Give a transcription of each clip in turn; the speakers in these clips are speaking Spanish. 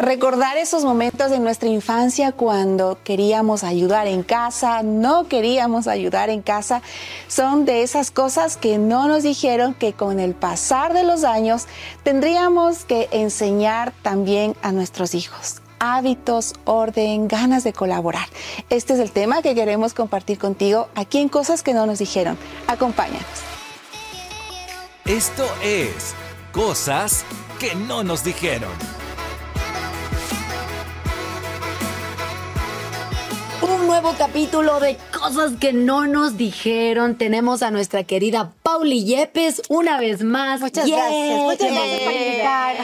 Recordar esos momentos de nuestra infancia cuando queríamos ayudar en casa, no queríamos ayudar en casa, son de esas cosas que no nos dijeron que con el pasar de los años tendríamos que enseñar también a nuestros hijos hábitos, orden, ganas de colaborar. Este es el tema que queremos compartir contigo aquí en Cosas que no nos dijeron. Acompáñanos. Esto es Cosas que no nos dijeron. Nuevo capítulo de cosas que no nos dijeron. Tenemos a nuestra querida Pauli Yepes una vez más. Muchas gracias. Muchas gracias por invitar.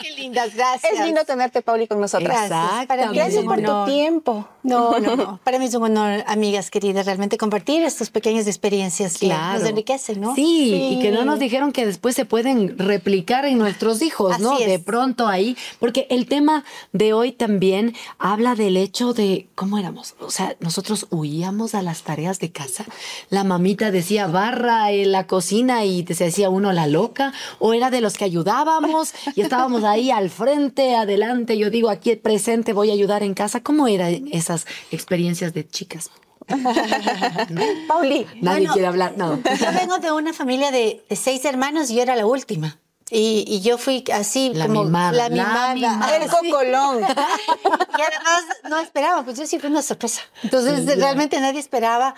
Qué lindas, gracias. Es lindo tenerte, Pauli, con nosotras. Exacto. Para mí gracias por tu tiempo. No, no, no. Para mí es un honor, amigas queridas, realmente compartir estas pequeñas experiencias que nos enriquecen, ¿no? Sí, y que no nos dijeron que después se pueden replicar en nuestros hijos, ¿no? De pronto ahí, porque el tema de hoy también habla del hecho de cómo éramos. O sea, nosotros huíamos a las tareas de casa. La mamita decía barra en la cocina y se decía uno la loca, o era de los que ayudábamos y estábamos ahí al frente, adelante. Yo digo aquí presente, voy a ayudar en casa. ¿Cómo era esa experiencias de chicas. Pauli. Nadie quiere hablar, no. Yo vengo de una familia de, seis hermanos y yo era la última. Y, yo fui así la como mimada, la mimada. El cocolón. y además no esperaba, pues yo sí fue una sorpresa. Entonces realmente nadie esperaba.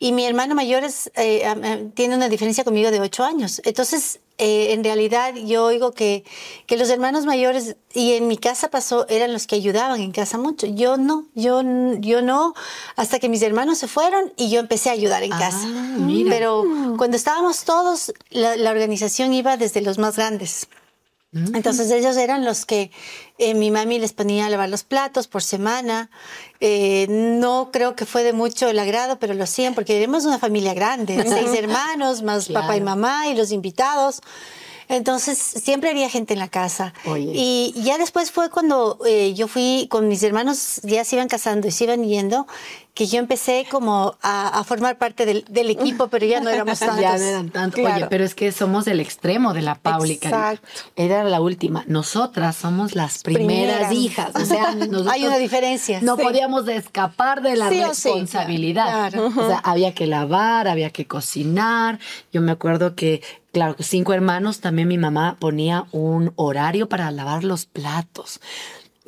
Y mi hermano mayor es, eh, tiene una diferencia conmigo de ocho años. Entonces, eh, en realidad, yo oigo que, que los hermanos mayores, y en mi casa pasó, eran los que ayudaban en casa mucho. Yo no, yo, yo no, hasta que mis hermanos se fueron y yo empecé a ayudar en casa. Ah, Pero cuando estábamos todos, la, la organización iba desde los más grandes. Mm. Entonces ellos eran los que eh, mi mami les ponía a lavar los platos por semana. Eh, no creo que fue de mucho el agrado, pero lo hacían porque éramos una familia grande, seis hermanos, más papá y mamá y los invitados. Entonces siempre había gente en la casa. Y ya después fue cuando eh, yo fui con mis hermanos, ya se iban casando y se iban yendo, que yo empecé como a, formar parte del, equipo, pero ya no éramos tantos. ya no eran tantos. Oye, pero es que somos el extremo de la Paulica. Exacto. Era la última. Nosotras somos las primeras, hijas. O sea, hay una diferencia. No podíamos escapar de la responsabilidad. O sea, había que lavar, había que cocinar. Yo me acuerdo que claro, cinco hermanos, también mi mamá ponía un horario para lavar los platos.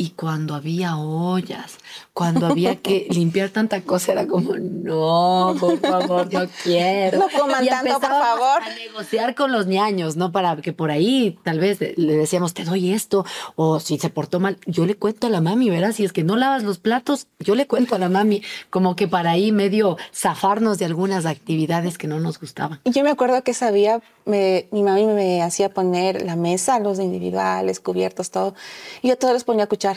Y cuando había ollas, cuando había que limpiar tanta cosa, era como, no, por favor, no quiero. No coman tanto, por favor. A negociar con los ñaños, ¿no? Para que por ahí tal vez le decíamos, te doy esto, o si se portó mal, yo le cuento a la mami, ¿verdad? Si es que no lavas los platos, yo le cuento a la mami, como que para ahí medio zafarnos de algunas actividades que no nos gustaban. Yo me acuerdo que sabía, mi mami me hacía poner la mesa, los individuales, cubiertos, todo, y yo todos les ponía cuchara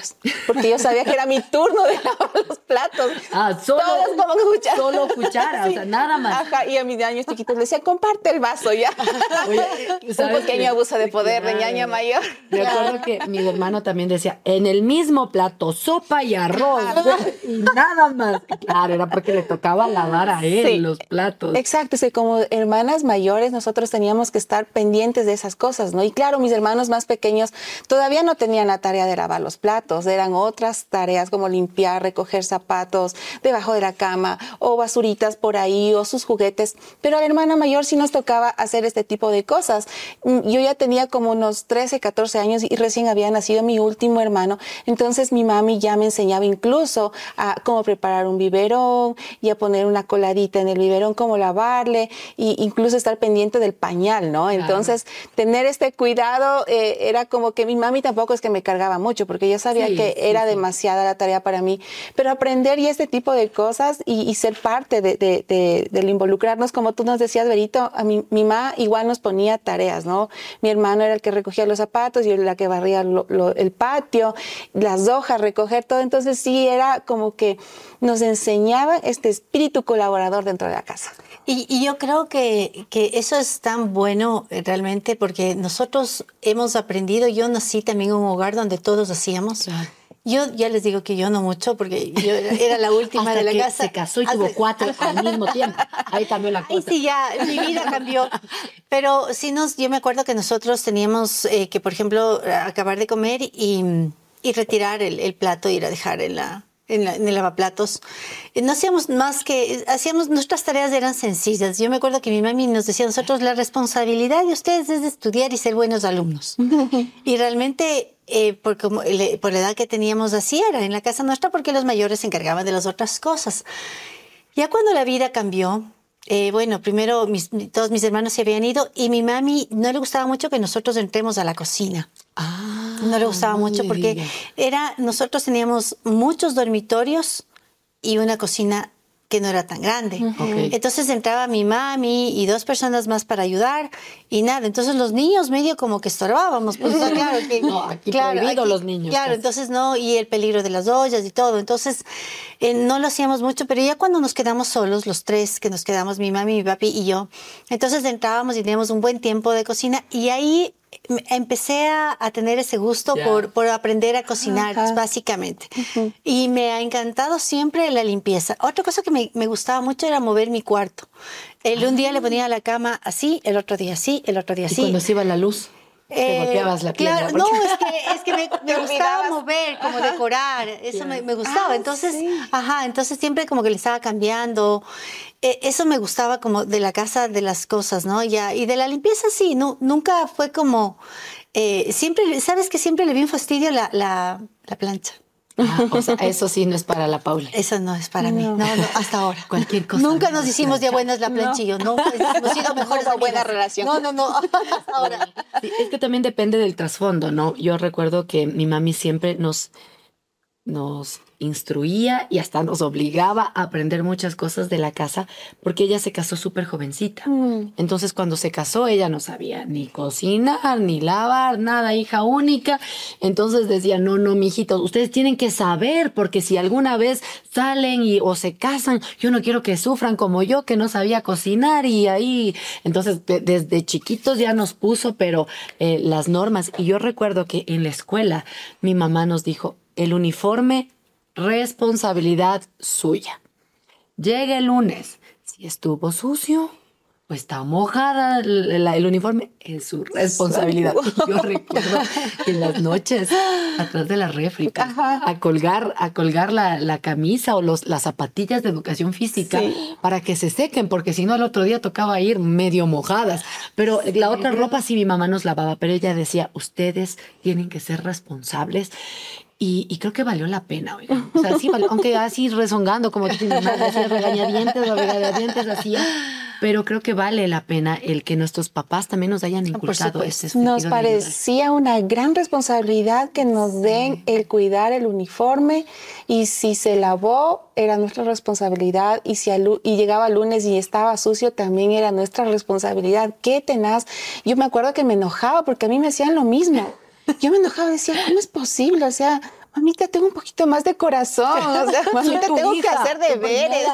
porque yo sabía que era mi turno de lavar los platos. Ah, solo, Todos como cuchara. Solo cuchara, o sea, nada más. Ajá, y a mis años chiquitos le decía, comparte el vaso ya. Un pequeño abuso de poder de ñaña mayor. Me acuerdo que mi hermano también decía, en el mismo plato, sopa y arroz, y nada más. Claro, era porque le tocaba lavar a él los platos. Exacto, es como hermanas mayores nosotros teníamos que estar pendientes de esas cosas, ¿no? Y claro, mis hermanos más pequeños todavía no tenían la tarea de lavar los platos eran otras tareas como limpiar, recoger zapatos debajo de la cama o basuritas por ahí o sus juguetes. Pero a la hermana mayor sí nos tocaba hacer este tipo de cosas. Mm, yo ya tenía como unos 13, 14 años y recién había nacido mi último hermano. Entonces mi mami ya me enseñaba incluso a cómo preparar un biberón y a poner una coladita en el biberón, cómo lavarle e incluso estar pendiente del pañal, ¿no? Entonces tener este cuidado eh, era como que mi mami tampoco es que me cargaba mucho porque ella sabía que era demasiada la tarea para mí, pero aprender y este tipo de cosas y, ser parte de, de, del involucrarnos, como tú nos decías, Berito, a mi, mi mamá igual nos ponía tareas, ¿no? Mi hermano era el que recogía los zapatos, yo era la que barría el patio, las hojas, recoger todo, entonces sí era como que nos enseñaba este espíritu colaborador dentro de la casa. Y, y, yo creo que, que, eso es tan bueno eh, realmente porque nosotros hemos aprendido, yo nací también en un hogar donde todos hacíamos. Yo ya les digo que yo no mucho porque yo era la última de la casa. Se casó y tuvo cuatro al mismo tiempo. Ahí cambió la cosa. Ahí sí, ya mi vida cambió. Pero sí nos, yo me acuerdo que nosotros teníamos eh, que, por ejemplo, acabar de comer y y retirar el, el plato y ir a dejar en la, en, el lavaplatos. Eh, no hacíamos más que, hacíamos, nuestras tareas eran sencillas. Yo me acuerdo que mi mami nos decía, nosotros la responsabilidad de ustedes es de estudiar y ser buenos alumnos. y realmente, eh, por, como, por la edad que teníamos así era en la casa nuestra, porque los mayores se encargaban de las otras cosas. Ya cuando la vida cambió, eh, bueno, primero todos mis hermanos se habían ido y mi mami no le gustaba mucho que nosotros entremos a la cocina. Ah, no le gustaba mucho porque era nosotros teníamos muchos dormitorios y una cocina que no era tan grande. Entonces entraba mi mami y dos personas más para ayudar y nada. Entonces los niños medio como que estorbábamos. Pues, claro, que, no, aquí claro, los niños. Claro, pues. entonces no, y el peligro de las ollas y todo. Entonces eh, no lo hacíamos mucho, pero ya cuando nos quedamos solos, los tres que nos quedamos, mi mami, mi papi y yo, entonces entrábamos y teníamos un buen tiempo de cocina y ahí empecé a, tener ese gusto por, por, aprender a cocinar, básicamente. Y me ha encantado siempre la limpieza. Otra cosa que me, me gustaba mucho era mover mi cuarto. El, Un día le ah. ponía la cama así, el otro día así, el otro día así. ¿Y cuando se iba la luz? Te eh, golpeabas la. Claro, no, es que, es que me, me gustaba mover, como decorar, eso me, me, gustaba. Ah, entonces, ajá, entonces siempre como que le estaba cambiando. E, eso me gustaba como de la casa, de las cosas, ¿no? Ya, y de la limpieza sí, no, nunca fue como, eh, siempre, ¿sabes que siempre le vi un fastidio la, la, la plancha? Ah, o sea, eso sí no es para la Paula. Eso no es para mí. No, no, hasta ahora. Cualquier cosa. Nunca nos hicimos de buenas la planchillo. No, hemos sido mejores. Una buena relación. No, no, no. Hasta ahora. es que también depende del trasfondo, ¿no? Yo recuerdo que mi mami siempre nos, nos instruía y hasta nos obligaba a aprender muchas cosas de la casa porque ella se casó súper jovencita. Mm. Entonces cuando se casó ella no sabía ni cocinar, ni lavar, nada, hija única. Entonces decía, no, no, mijitos, ustedes tienen que saber porque si alguna vez salen y, o se casan, yo no quiero que sufran como yo que no sabía cocinar y ahí. Entonces desde chiquitos ya nos puso, pero eh, las normas. Y yo recuerdo que en la escuela mi mamá nos dijo, el uniforme responsabilidad suya. Llega el lunes, si estuvo sucio o está mojada el, uniforme, es su responsabilidad. Yo recuerdo en las noches, atrás de la réplica, a colgar, a colgar la, camisa o los, las zapatillas de educación física para que se sequen, porque si no, el otro día tocaba ir medio mojadas. Pero la otra ropa sí mi mamá nos lavaba, pero ella decía, ustedes tienen que ser responsables y, creo que valió la pena, oiga. O sea, sí, aunque así rezongando, como madre hacía regañadientes o regañadientes hacía. Pero creo que vale la pena el que nuestros papás también nos hayan inculcado ese Nos parecía una gran responsabilidad que nos den el cuidar el uniforme y si se lavó era nuestra responsabilidad y si y llegaba lunes y estaba sucio también era nuestra responsabilidad. Qué tenaz. Yo me acuerdo que me enojaba porque a mí me hacían lo mismo. Yo me enojaba, decía, ¿cómo es posible? O sea, mamita, tengo un poquito más de corazón, o sea, mamita, tengo que hacer deberes.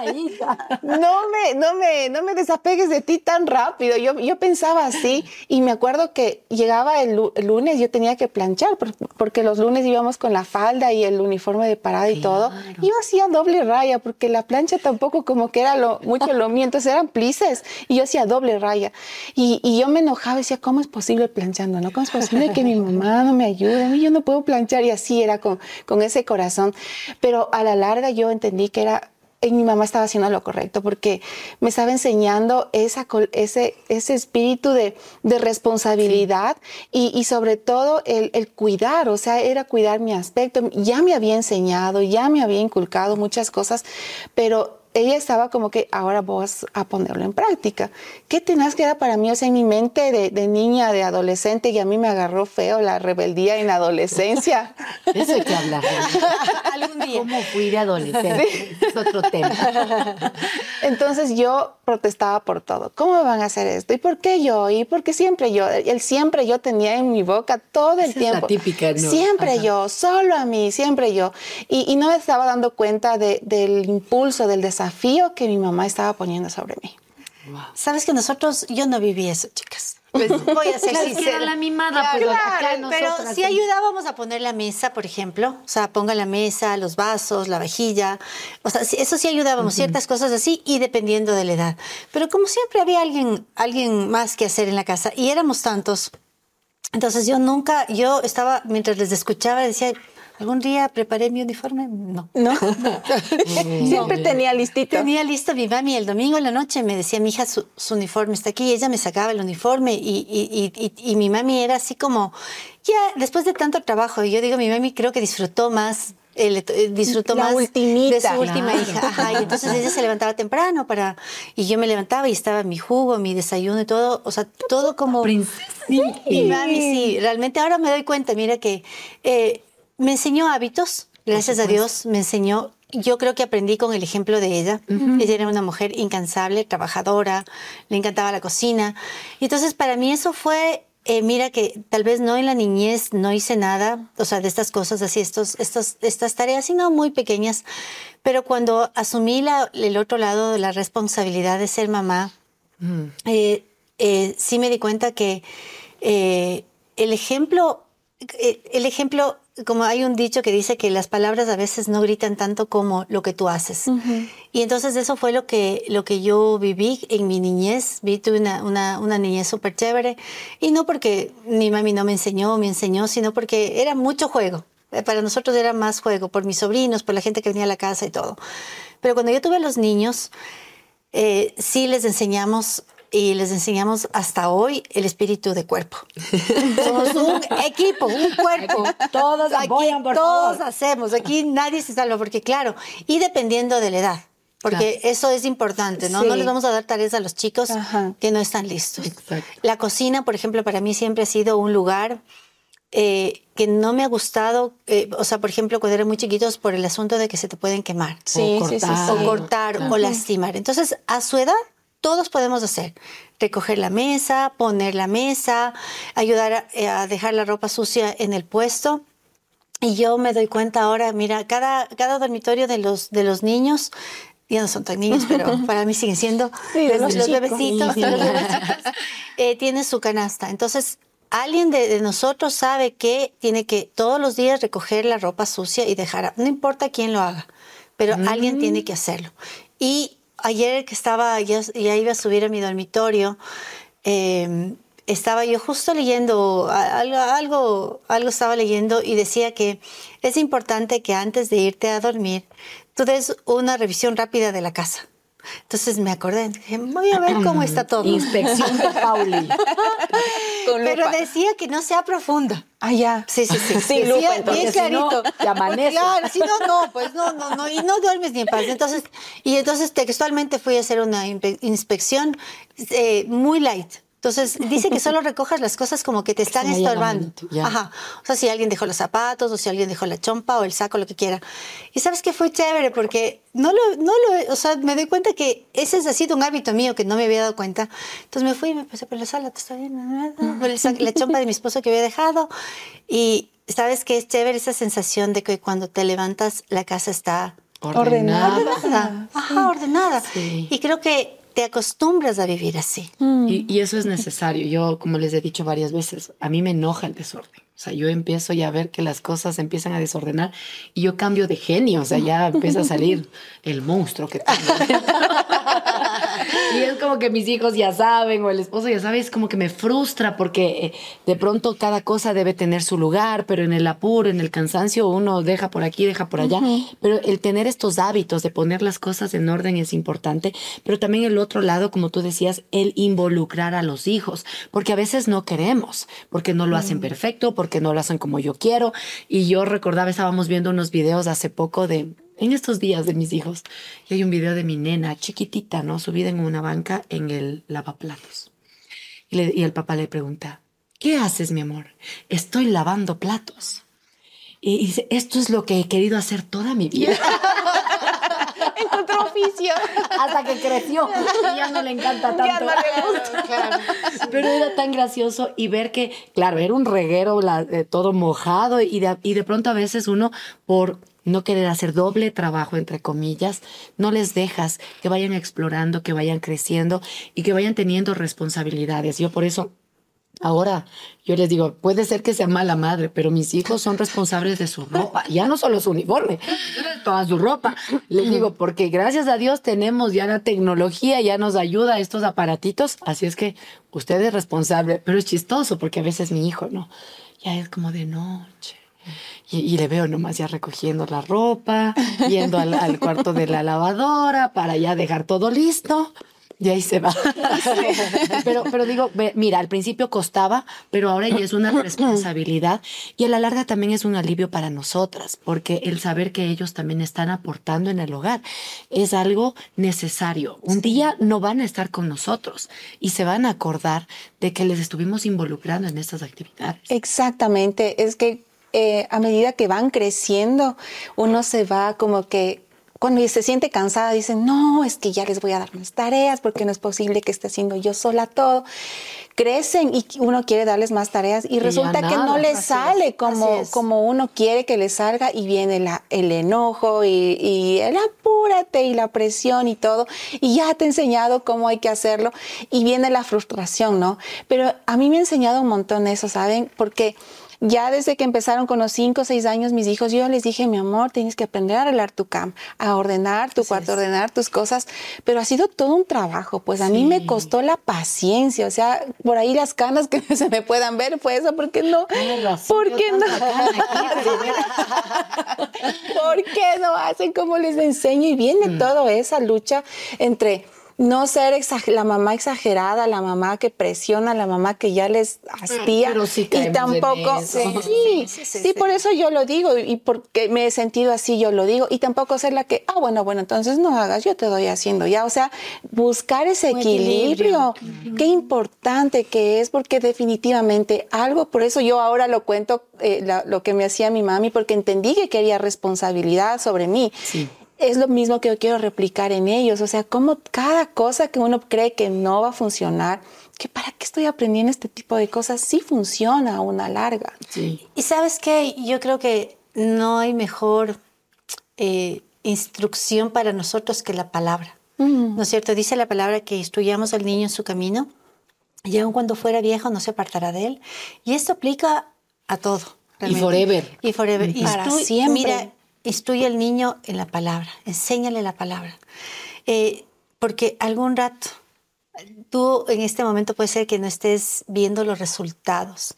No me, no me, no me desapegues de ti tan rápido. Yo, yo pensaba así y me acuerdo que llegaba el, lunes, yo tenía que planchar porque los lunes íbamos con la falda y el uniforme de parada y todo. Yo hacía doble raya porque la plancha tampoco como que era lo, mucho lo mío, entonces eran plices y yo hacía doble raya. Y, y yo me enojaba y decía, ¿cómo es posible planchando? ¿No? ¿Cómo es posible que mi mamá no me ayude? Yo no puedo planchar y así era con con ese corazón. Pero a la larga yo entendí que era y mi mamá estaba haciendo lo correcto porque me estaba enseñando esa, ese, ese espíritu de, de responsabilidad y, y, sobre todo el, el, cuidar, o sea, era cuidar mi aspecto. Ya me había enseñado, ya me había inculcado muchas cosas, pero ella estaba como que ahora vos a ponerlo en práctica. Qué tenaz que era para mí, o sea, en mi mente de, niña, de adolescente, y a mí me agarró feo la rebeldía en la adolescencia. Eso hay que hablar. Algún día. ¿Cómo fui de adolescente? Es otro tema. Entonces yo protestaba por todo. ¿Cómo me van a hacer esto? ¿Y por qué yo? ¿Y por qué siempre yo? El siempre yo tenía en mi boca todo el tiempo. Es la típica, ¿no? Siempre yo, solo a mí, siempre yo. Y, no me estaba dando cuenta del impulso, del desarrollo desafío que mi mamá estaba poniendo sobre mí. Sabes que nosotros, yo no viví eso, chicas. Pues voy a ser sincera. la mimada, pues, pero sí ayudábamos a poner la mesa, por ejemplo. O sea, ponga la mesa, los vasos, la vajilla. O sea, eso sí ayudábamos, ciertas cosas así, y dependiendo de la edad. Pero como siempre había alguien, alguien más que hacer en la casa, y éramos tantos. Entonces yo nunca, yo estaba, mientras les escuchaba, decía, ¿Algún día preparé mi uniforme? No. No. Siempre tenía listito. Tenía listo mi mami. El domingo en la noche me decía, mi hija, su, uniforme está aquí. Y ella me sacaba el uniforme y, y, y, y, mi mami era así como, ya, después de tanto trabajo, yo digo, mi mami creo que disfrutó más eh, disfrutó más de su última hija. y entonces ella se levantaba temprano para y yo me levantaba y estaba mi jugo, mi desayuno y todo, o sea, todo como princesa. Mi mami sí, realmente ahora me doy cuenta, mira que eh, me enseñó hábitos, gracias a Dios, me enseñó yo creo que aprendí con el ejemplo de ella. Ella era una mujer incansable, trabajadora, le encantaba la cocina. Y entonces para mí eso fue eh, mira que tal vez no en la niñez no hice nada, o sea, de estas cosas así, estos, estos, estas tareas, sino muy pequeñas, pero cuando asumí la, el otro lado de la responsabilidad de ser mamá, mm. eh, eh, sí me di cuenta que el ejemplo, el ejemplo como hay un dicho que dice que las palabras a veces no gritan tanto como lo que tú haces. Y entonces eso fue lo que, lo que yo viví en mi niñez. Vi, tuve una, una, una niñez súper chévere. Y no porque mi mami no me enseñó, me enseñó, sino porque era mucho juego. Eh, para nosotros era más juego, por mis sobrinos, por la gente que venía a la casa y todo. Pero cuando yo tuve a los niños, eh, sí les enseñamos y les enseñamos hasta hoy el espíritu de cuerpo. Somos un equipo, un cuerpo. Todos apoyan por Todos hacemos. Aquí nadie se salva porque claro, y dependiendo de la edad. Porque eso es importante, ¿no? No les vamos a dar tareas a los chicos que no están listos. La cocina, por ejemplo, para mí siempre ha sido un lugar eh, que no me ha gustado, eh, o sea, por ejemplo, cuando eran muy chiquitos, por el asunto de que se te pueden quemar. Sí, o cortar, o, cortar o lastimar. Entonces, a su edad, todos podemos hacer. Recoger la mesa, poner la mesa, ayudar eh, a, dejar la ropa sucia en el puesto. Y yo me doy cuenta ahora, mira, cada, cada dormitorio de los, de los niños, ya no son tan niños, pero para mí siguen siendo los, bebecitos, eh, tiene su canasta. Entonces, alguien de, nosotros sabe que tiene que todos los días recoger la ropa sucia y dejar, no importa quién lo haga, pero alguien mm. tiene que hacerlo. Y ayer que estaba, ya, ya, iba a subir a mi dormitorio, em, estaba yo justo leyendo, algo, algo, algo estaba leyendo y decía que es importante que antes de irte a dormir, tú des una revisión rápida de la casa. Entonces me acordé, dije, voy a ver cómo está todo. Inspección de Pauli. Pero decía que no sea profunda. Ah, ya. Sí, sí, sí. Sin lupa, bien clarito. te amanece. Claro, si no, no, pues no, no, no, y no duermes ni en paz. Entonces, y entonces textualmente fui a hacer una inspección eh, muy light entonces, dice que solo recojas las cosas como que te están estorbando. Ajá. O sea, si alguien dejó los zapatos, o si alguien dejó la chompa, o el saco, lo que quiera. Y sabes que fue chévere porque no lo, no lo, o sea, me doy cuenta que ese ha sido un hábito mío que no me había dado cuenta. Entonces me fui y me puse por la sala, está bien, la chompa de mi esposo que había dejado. Y sabes que es chévere esa sensación de que cuando te levantas la casa está ordenada. Ordenada. Ajá, ordenada. Y creo que te acostumbras a vivir así. Mm. Y, eso es necesario. Yo, como les he dicho varias veces, a mí me enoja el desorden. O sea, yo empiezo ya a ver que las cosas empiezan a desordenar y yo cambio de genio. O sea, ya empieza a salir el monstruo que tengo. y es como que mis hijos ya saben o el esposo ya sabe, es como que me frustra porque eh, de pronto cada cosa debe tener su lugar, pero en el apuro, en el cansancio, uno deja por aquí, deja por allá. Pero el tener estos hábitos de poner las cosas en orden es importante, pero también el otro lado, como tú decías, el involucrar a los hijos, porque a veces no queremos, porque no lo hacen mm. perfecto, porque no lo hacen como yo quiero. Y yo recordaba, estábamos viendo unos videos hace poco de en estos días de mis hijos. Y hay un video de mi nena chiquitita, ¿no? Subida en una banca en el lavaplatos. Y, y el papá le pregunta, ¿qué haces, mi amor? Estoy lavando platos. Y dice, esto es lo que he querido hacer toda mi vida. otro oficio. Hasta que creció y ya no le encanta tanto. Ya no le gusta. Pero era tan gracioso y ver que, claro, era un reguero eh, todo mojado y y de pronto a veces uno por no querer hacer doble trabajo, entre comillas, no les dejas que vayan explorando, que vayan creciendo y que vayan teniendo responsabilidades. Yo por eso Ahora, yo les digo, puede ser que sea mala madre, pero mis hijos son responsables de su ropa, ya no solo su uniforme, toda su ropa. Les digo, porque gracias a Dios tenemos ya la tecnología, ya nos ayuda estos aparatitos, así es que usted es responsable, pero es chistoso porque a veces mi hijo, ¿no? Ya es como de noche Y, le veo nomás ya recogiendo la ropa, yendo al, al cuarto de la lavadora para ya dejar todo listo. Y ahí se va. pero, pero digo, mira, al principio costaba, pero ahora ya es una responsabilidad y a la larga también es un alivio para nosotras, porque el saber que ellos también están aportando en el hogar es algo necesario. Un día no van a estar con nosotros y se van a acordar de que les estuvimos involucrando en estas actividades. Exactamente, es que eh, a medida que van creciendo, uno se va como que cuando se siente cansada, dicen, no, es que ya les voy a dar más tareas porque no es posible que esté haciendo yo sola todo. Crecen y uno quiere darles más tareas y, resulta que no les sale como, como uno quiere que les salga y viene la, el enojo y, y el apúrate y la presión y todo. Y ya te he enseñado cómo hay que hacerlo y viene la frustración, ¿no? Pero a mí me ha enseñado un montón eso, ¿saben? Porque ya desde que empezaron con los cinco o seis años mis hijos, yo les dije, mi amor, tienes que aprender a arreglar tu cam, a ordenar tu cuarto, a ordenar tus cosas, pero ha sido todo un trabajo, pues a mí me costó la paciencia, o sea, por ahí las canas que se me puedan ver fue eso, ¿por qué no? ¿Por qué no? ¿Por qué no hacen como les enseño? Y viene mm. toda esa lucha entre no ser la mamá exagerada, la mamá que presiona, la mamá que ya les hastía. y tampoco, sí, sí, por eso yo lo digo y porque me he sentido así, yo lo digo. Y tampoco ser la que, ah, bueno, bueno, entonces no hagas, yo te doy haciendo ya. O sea, buscar ese equilibrio. Qué importante que es, porque definitivamente algo, por eso yo ahora lo cuento, eh, lo que me hacía mi mami, porque entendí que quería responsabilidad sobre mí. Sí es lo mismo que yo quiero replicar en ellos. O sea, como cada cosa que uno cree que no va a funcionar, que para qué estoy aprendiendo este tipo de cosas, sí funciona a una larga. Sí. Y sabes qué, yo creo que no hay mejor eh, instrucción para nosotros que la palabra. ¿No es cierto? Dice la palabra que instruyamos al niño en su camino y aun cuando fuera viejo no se apartará de él. Y esto aplica a todo. Y forever. Y forever. Y para siempre. Mira, instruye al niño en la palabra, enséñale la palabra. Eh, porque algún rato, tú en este momento puede ser que no estés viendo los resultados,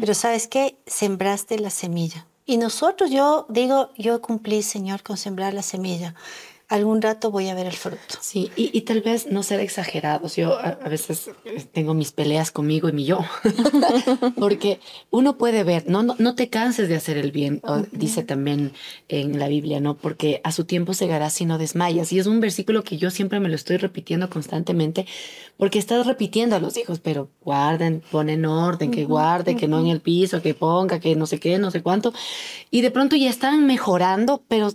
pero sabes qué, sembraste la semilla. Y nosotros, yo digo, yo cumplí, Señor, con sembrar la semilla algún rato voy a ver el fruto. Sí, y, tal vez no ser exagerados. Yo a, veces eh, tengo mis peleas conmigo y mi yo, porque uno puede ver, no, no, te canses de hacer el bien, dice también en la Biblia, ¿no? Porque a su tiempo segarás si no desmayas. Y es un versículo que yo siempre me lo estoy repitiendo constantemente, porque estás repitiendo a los hijos, pero guarden, ponen orden, que guarde, que no en el piso, que ponga, que no sé qué, no sé cuánto. Y de pronto ya están mejorando, pero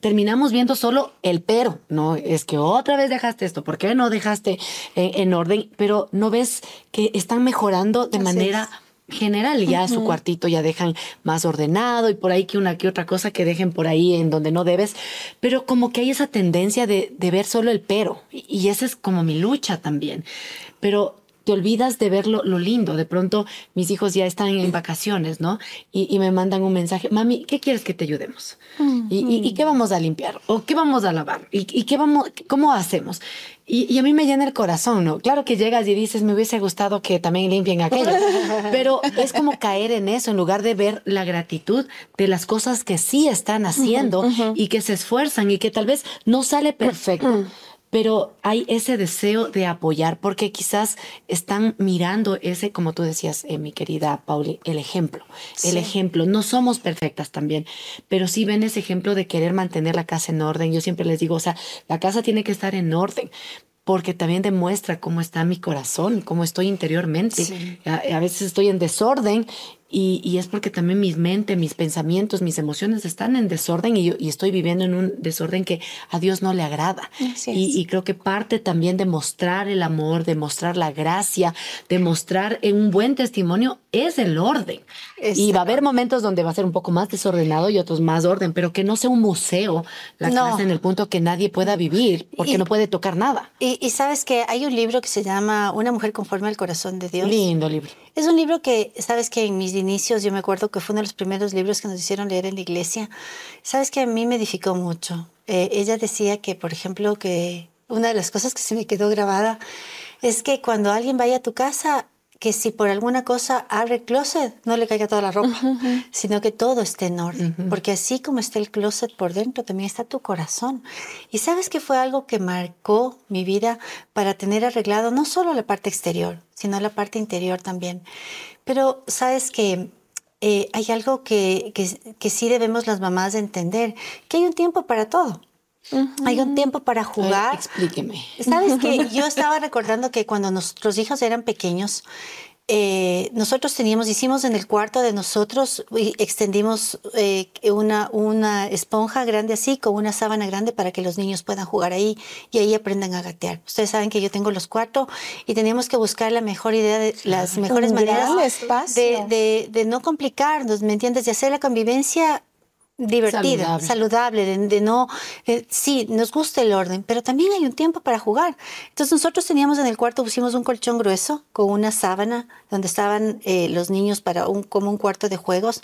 terminamos viendo solo el pero, ¿no? Es que otra vez dejaste esto, ¿por qué no dejaste eh, en, orden? Pero no ves que están mejorando de manera... general ya su cuartito ya dejan más ordenado y por ahí que una que otra cosa que dejen por ahí en donde no debes, pero como que hay esa tendencia de, de ver solo el pero y esa es como mi lucha también. Pero te olvidas de ver lo, lindo. De pronto mis hijos ya están en vacaciones, ¿no? Y, me mandan un mensaje, mami, ¿qué quieres que te ayudemos? ¿Y, qué vamos a limpiar? ¿O qué vamos a lavar? ¿Y, qué vamos, cómo hacemos? Y, a mí me llena el corazón, ¿no? Claro que llegas y dices, me hubiese gustado que también limpien aquello, pero es como caer en eso en lugar de ver la gratitud de las cosas que sí están haciendo y que se esfuerzan y que tal vez no sale perfecto pero hay ese deseo de apoyar porque quizás están mirando ese, como tú decías, eh, mi querida Pauli, el ejemplo. El ejemplo. No somos perfectas también, pero sí ven ese ejemplo de querer mantener la casa en orden. Yo siempre les digo, o sea, la casa tiene que estar en orden porque también demuestra cómo está mi corazón, cómo estoy interiormente. a, veces estoy en desorden y, es porque también mi mente, mis pensamientos, mis emociones están en desorden y, yo, y estoy viviendo en un desorden que a Dios no le agrada. Y, creo que parte también de mostrar el amor, de mostrar la gracia, de mostrar un buen testimonio es el orden. Y va a haber momentos donde va a ser un poco más desordenado y otros más orden, pero que no sea un museo la casa en el punto que nadie pueda vivir porque no puede tocar nada. Y, sabes que hay un libro que se llama Una mujer conforme al corazón de Dios. Lindo libro. Es un libro que, sabes que en mis inicios, yo me acuerdo que fue uno de los primeros libros que nos hicieron leer en la iglesia. Sabes que a mí me edificó mucho. Eh, ella decía que, por ejemplo, que una de las cosas que se me quedó grabada es que cuando alguien vaya a tu casa, que si por alguna cosa abre el closet, no le caiga toda la ropa, sino que todo esté en orden. Porque así como está el closet por dentro, también está tu corazón. Y sabes que fue algo que marcó mi vida para tener arreglado no solo la parte exterior, sino la parte interior también. Pero sabes que eh, hay algo que, que, que sí debemos las mamás entender, que hay un tiempo para todo. Hay un tiempo para jugar. explíqueme. Sabes que yo estaba recordando que cuando nuestros hijos eran pequeños, eh, nosotros teníamos, hicimos en el cuarto de nosotros, extendimos eh, una, una esponja grande así, con una sábana grande para que los niños puedan jugar ahí y ahí aprendan a gatear. Ustedes saben que yo tengo los cuartos y teníamos que buscar la mejor idea, de, las mejores maneras de, de, de, no complicarnos, ¿me entiendes? De hacer la convivencia divertida, saludable, de, no, eh, sí, nos gusta el orden, pero también hay un tiempo para jugar. Entonces nosotros teníamos en el cuarto, pusimos un colchón grueso con una sábana donde estaban eh, los niños para un, como un cuarto de juegos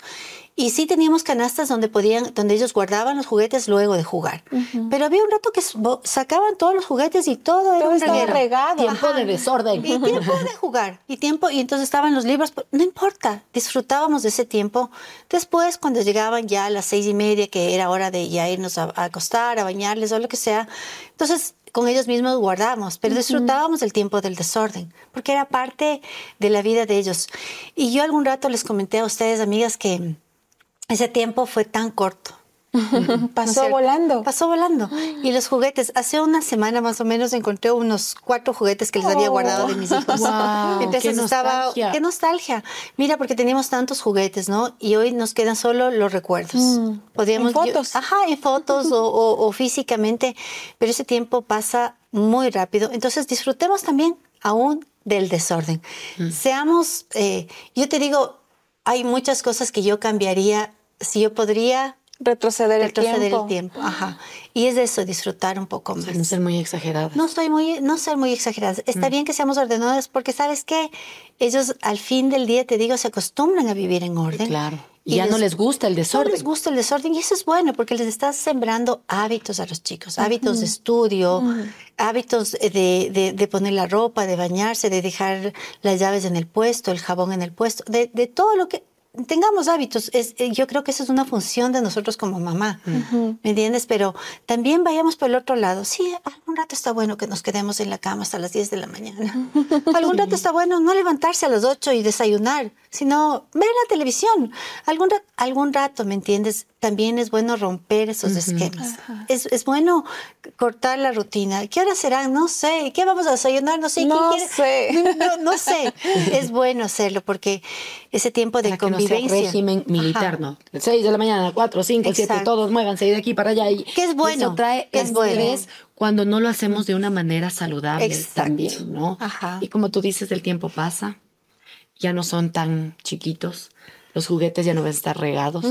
y sí teníamos canastas donde podían, donde ellos guardaban los juguetes luego de jugar. Pero había un rato que sacaban todos los juguetes y todo, era un regado. Tiempo de desorden. Y tiempo de jugar. Y tiempo, y entonces estaban los libros. No importa, disfrutábamos de ese tiempo. Después, cuando llegaban ya a las seis y media, que era hora de ya irnos a, acostar, a bañarles o lo que sea, entonces con ellos mismos guardábamos, pero disfrutábamos del tiempo del desorden, porque era parte de la vida de ellos. Y yo algún rato les comenté a ustedes, amigas, que ese tiempo fue tan corto. Pasó volando. Pasó volando. Y los juguetes, hace una semana más o menos encontré unos cuatro juguetes que les había guardado de mis hijos. Entonces qué estaba, nostalgia. qué nostalgia. Mira, porque teníamos tantos juguetes, ¿no? Y hoy nos quedan solo los recuerdos. Mm. Podríamos, en fotos. ajá, en fotos o, físicamente, pero ese tiempo pasa muy rápido. Entonces disfrutemos también aún del desorden. Mm. Seamos, eh, yo te digo, hay muchas cosas que yo cambiaría si yo podría retroceder, el tiempo. el tiempo. Ajá. Y es eso, disfrutar un poco más. no ser muy exageradas. No estoy muy, no ser muy exageradas. Está mm. bien que seamos ordenadas porque sabes que ellos al fin del día, te digo, se acostumbran a vivir en orden. Claro. Y, ya no les gusta el desorden. No les gusta el desorden y eso es bueno porque les estás sembrando hábitos a los chicos, hábitos de estudio, hábitos de, de, de, poner la ropa, de bañarse, de dejar las llaves en el puesto, el jabón en el puesto, de, de todo lo que tengamos hábitos. Es, eh, yo creo que eso es una función de nosotros como mamá, ¿me entiendes? Pero también vayamos por el otro lado. Sí, algún rato está bueno que nos quedemos en la cama hasta las 10 de la mañana. algún rato está bueno no levantarse a las 8 y desayunar, sino ver la televisión. Algún, algún rato, ¿me entiendes? También es bueno romper esos esquemas. Es, es, bueno cortar la rutina. ¿Qué hora serán? No sé. ¿Qué vamos a desayunar? No sé. No sé. No, no, sé. Es bueno hacerlo porque ese tiempo de convivencia. régimen militar, ¿no? 6 de la mañana, 4, 5, 7, todos muévanse de aquí para allá. Y ¿Qué es bueno? Eso trae es bueno. cuando no lo hacemos de una manera saludable también, ¿no? Ajá. Y como tú dices, el tiempo pasa, ya no son tan chiquitos los juguetes ya no van a estar regados.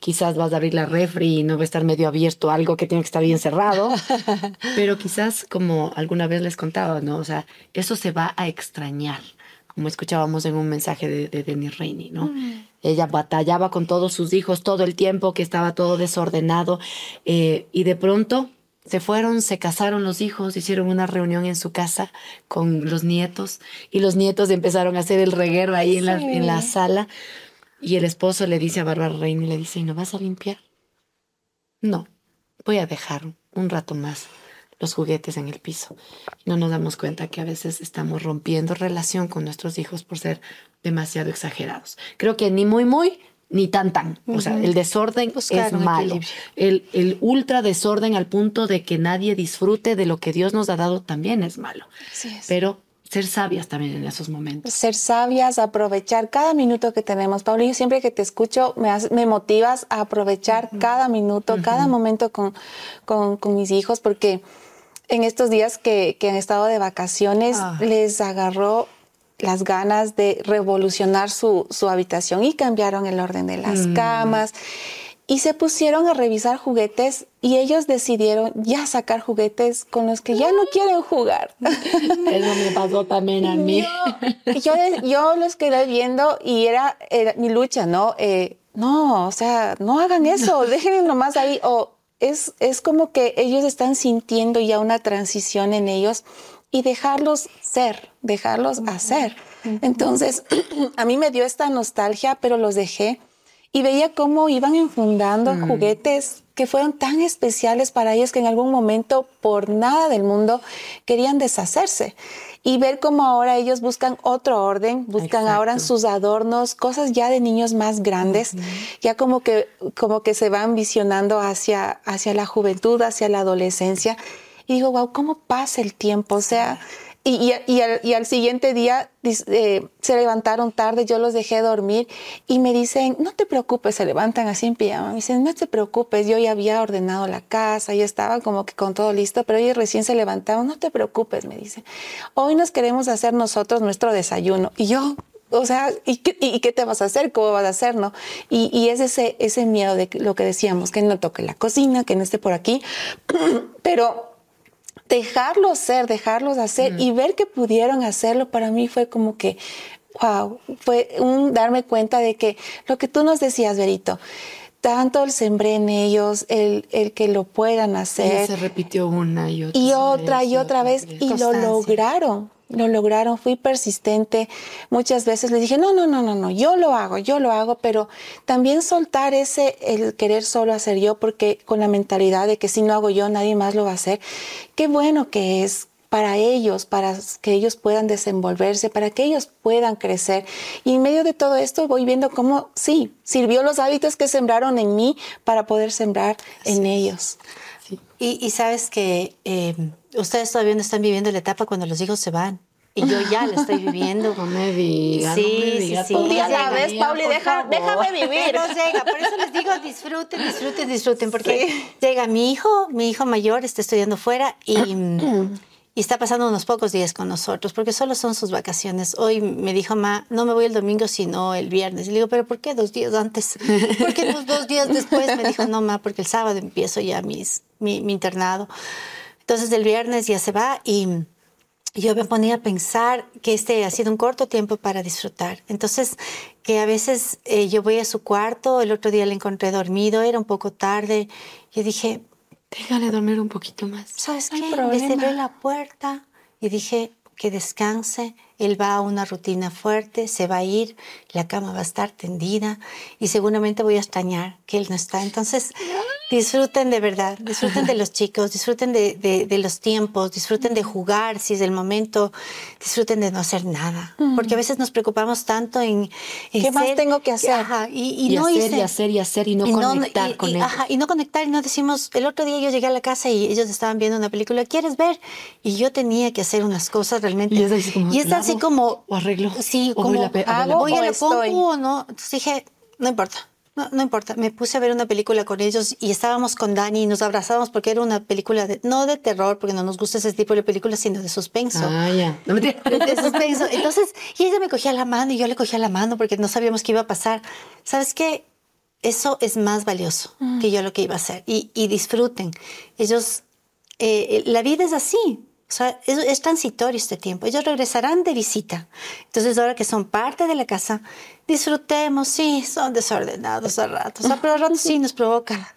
Quizás vas a abrir la refri y no va a estar medio abierto algo que tiene que estar bien cerrado. Pero quizás, como alguna vez les contaba, ¿no? O sea, eso se va a extrañar, como escuchábamos en un mensaje de, de Denis Rainey, ¿no? Ella batallaba con todos sus hijos todo el tiempo, que estaba todo desordenado. Eh, y de pronto se fueron, se casaron los hijos, hicieron una reunión en su casa con los nietos y los nietos empezaron a hacer el reguero ahí en, la, en la sala y el esposo le dice a Bárbara Reina y le dice, ¿y no vas a limpiar? No, voy a dejar un rato más los juguetes en el piso. No nos damos cuenta que a veces estamos rompiendo relación con nuestros hijos por ser demasiado exagerados. Creo que ni muy, muy, ni tan, tan. O sea, el desorden es malo. El, el, ultra desorden al punto de que nadie disfrute de lo que Dios nos ha dado también es malo. Pero ser sabias también en esos momentos. Ser sabias, aprovechar cada minuto que tenemos. Pablo, yo siempre que te escucho me, me motivas a aprovechar cada minuto, cada momento con, con, con, mis hijos, porque en estos días que, que han estado de vacaciones ah. les agarró las ganas de revolucionar su, su, habitación y cambiaron el orden de las mm. camas y se pusieron a revisar juguetes y ellos decidieron ya sacar juguetes con los que ya no quieren jugar. Eso me pasó también a mí. Yo, yo, los quedé viendo y era, mi lucha, ¿no? Eh, no, o sea, no hagan eso, déjenlo nomás ahí. O es, es como que ellos están sintiendo ya una transición en ellos y dejarlos ser, dejarlos hacer Entonces, a mí me dio esta nostalgia, pero los dejé y veía cómo iban enfundando mm. juguetes que fueron tan especiales para ellos que en algún momento, por nada del mundo, querían deshacerse. Y ver cómo ahora ellos buscan otro orden, buscan ahora sus adornos, cosas ya de niños más grandes, ya como que, como que se van visionando hacia, hacia la juventud, hacia la adolescencia. Y digo, wow, ¿cómo pasa el tiempo? O sea, y, al, siguiente día eh, se levantaron tarde, yo los dejé dormir y me dicen, no te preocupes, se levantan así en pijama. Me dicen, no te preocupes, yo ya había ordenado la casa, ya estaba como que con todo listo, pero ellos recién se levantaron, no te preocupes, me dicen. Hoy nos queremos hacer nosotros nuestro desayuno. Y yo, o sea, ¿y qué, te vas a hacer? ¿Cómo vas a hacer? ¿no? Y, y, es ese, ese miedo de lo que decíamos, que no toque la cocina, que no esté por aquí, pero dejarlos ser, dejarlos hacer y ver que pudieron hacerlo para mí fue como que, wow, fue un darme cuenta de que lo que tú nos decías, Berito, tanto el sembré en ellos, el, el que lo puedan hacer. Y se repitió una y otra. Y otra y otra vez, y lo lograron lo lograron, fui persistente. Muchas veces les dije, no, no, no, no, no, yo lo hago, yo lo hago, pero también soltar ese, el querer solo hacer yo, porque con la mentalidad de que si no hago yo, nadie más lo va a hacer. Qué bueno que es para ellos, para que ellos puedan desenvolverse, para que ellos puedan crecer. Y en medio de todo esto voy viendo cómo, sí, sirvió los hábitos que sembraron en mí para poder sembrar en ellos. Y, sabes que eh, ustedes todavía no están viviendo la etapa cuando los hijos se van. Y yo ya la estoy viviendo. No me digas. Sí, sí, sí. Un día a la vez, Pauli, deja, déjame vivir. Pero llega, por eso les digo disfruten, disfruten, disfruten, porque llega mi hijo, mi hijo mayor está estudiando fuera y y está pasando unos pocos días con nosotros, porque solo son sus vacaciones. Hoy me dijo, ma, no me voy el domingo, sino el viernes. Le digo, ¿pero por qué dos días antes? ¿Por qué dos días después? Me dijo, no, ma, porque el sábado empiezo ya mis, mi, internado. Entonces el viernes ya se va y yo me ponía a pensar que este ha sido un corto tiempo para disfrutar. Entonces, que a veces eh, yo voy a su cuarto, el otro día le encontré dormido, era un poco tarde, y dije, Déjale dormir un poquito más. ¿Sabes qué? Le cerré la puerta y dije que descanse. Él va a una rutina fuerte, se va a ir, la cama va a estar tendida y seguramente voy a extrañar que él no está. Entonces, disfruten de verdad, disfruten de los chicos, disfruten de, de, los tiempos, disfruten de jugar si es el momento, disfruten de no hacer nada. Porque a veces nos preocupamos tanto en... ¿Qué más tengo que hacer? y, y, no hacer y hacer y hacer y no conectar con ellos. y no conectar y no decimos, el otro día yo llegué a la casa y ellos estaban viendo una película, ¿quieres ver? Y yo tenía que hacer unas cosas realmente. Y es así como... O arreglo. Sí, como... Voy, la, voy a la compu o no. Entonces dije, no importa no, no importa, me puse a ver una película con ellos y estábamos con Dani y nos abrazábamos porque era una película de, no de terror, porque no nos gusta ese tipo de películas, sino de suspenso. Ah, ya. No me de, de suspenso. Entonces, y ella me cogía la mano y yo le cogía la mano porque no sabíamos qué iba a pasar. ¿Sabes qué? Eso es más valioso mm. que yo lo que iba a hacer. Y, y disfruten. Ellos, eh, la vida es así. O sea, es, transitorio este tiempo. Ellos regresarán de visita. Entonces, ahora que son parte de la casa, disfrutemos. Sí, son desordenados a ratos. pero a ratos sí nos provoca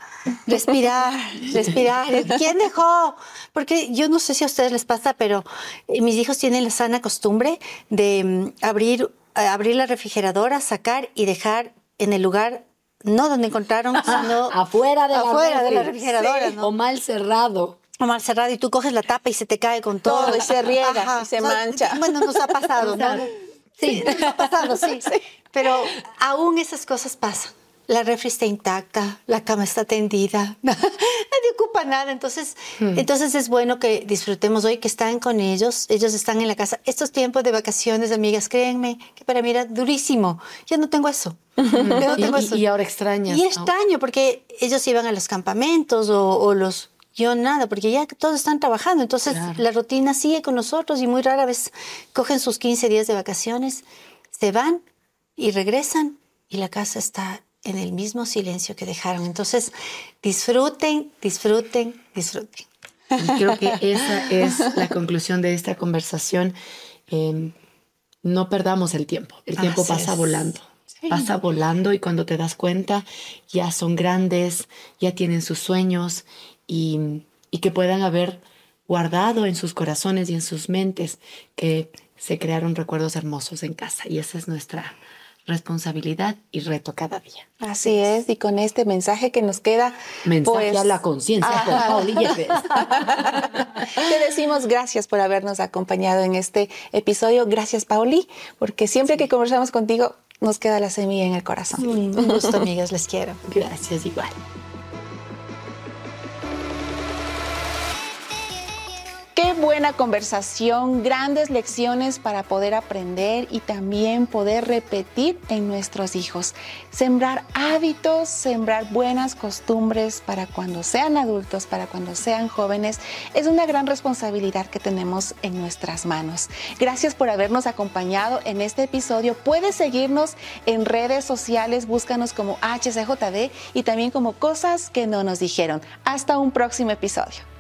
respirar, respirar. ¿Quién dejó? Porque yo no sé si a ustedes les pasa, pero eh, mis hijos tienen la sana costumbre de mm, abrir, eh, abrir la refrigeradora, sacar y dejar en el lugar no donde encontraron, sino afuera de la, afuera de la refrigeradora. O mal cerrado o mal cerrado y tú coges la tapa y se te cae con todo, y se riega y se mancha. Bueno, nos ha pasado, ¿no? Sí, nos ha pasado, sí. Pero aún esas cosas pasan. La refri está intacta, la cama está tendida, nadie ocupa nada. Entonces, hmm. entonces es bueno que disfrutemos hoy que están con ellos, ellos están en la casa. Estos tiempos de vacaciones, amigas, créanme que para mí era durísimo. Yo no tengo eso. no tengo y, eso. y, ahora extrañas. Y extraño porque ellos iban a los campamentos o, o los yo nada, porque ya todos están trabajando, entonces la rutina sigue con nosotros y muy rara vez cogen sus 15 días de vacaciones, se van y regresan y la casa está en el mismo silencio que dejaron. Entonces, disfruten, disfruten, disfruten. creo que esa es la conclusión de esta conversación. Em, no perdamos el tiempo, el tiempo pasa volando. Pasa volando y cuando te das cuenta ya son grandes, ya tienen sus sueños y, que puedan haber guardado en sus corazones y en sus mentes que se crearon recuerdos hermosos en casa y esa es nuestra responsabilidad y reto cada día. Así es, y con este mensaje que nos queda. Mensaje pues, a la conciencia Te decimos gracias por habernos acompañado en este episodio. Gracias, Pauli, porque siempre que conversamos contigo nos queda la semilla en el corazón. Un gusto, amigas, les quiero. Gracias, igual. Qué buena conversación, grandes lecciones para poder aprender y también poder repetir en nuestros hijos. Sembrar hábitos, sembrar buenas costumbres para cuando sean adultos, para cuando sean jóvenes, es una gran responsabilidad que tenemos en nuestras manos. Gracias por habernos acompañado en este episodio. Puedes seguirnos en redes sociales, búscanos como HCJD y también como cosas que no nos dijeron. Hasta un próximo episodio.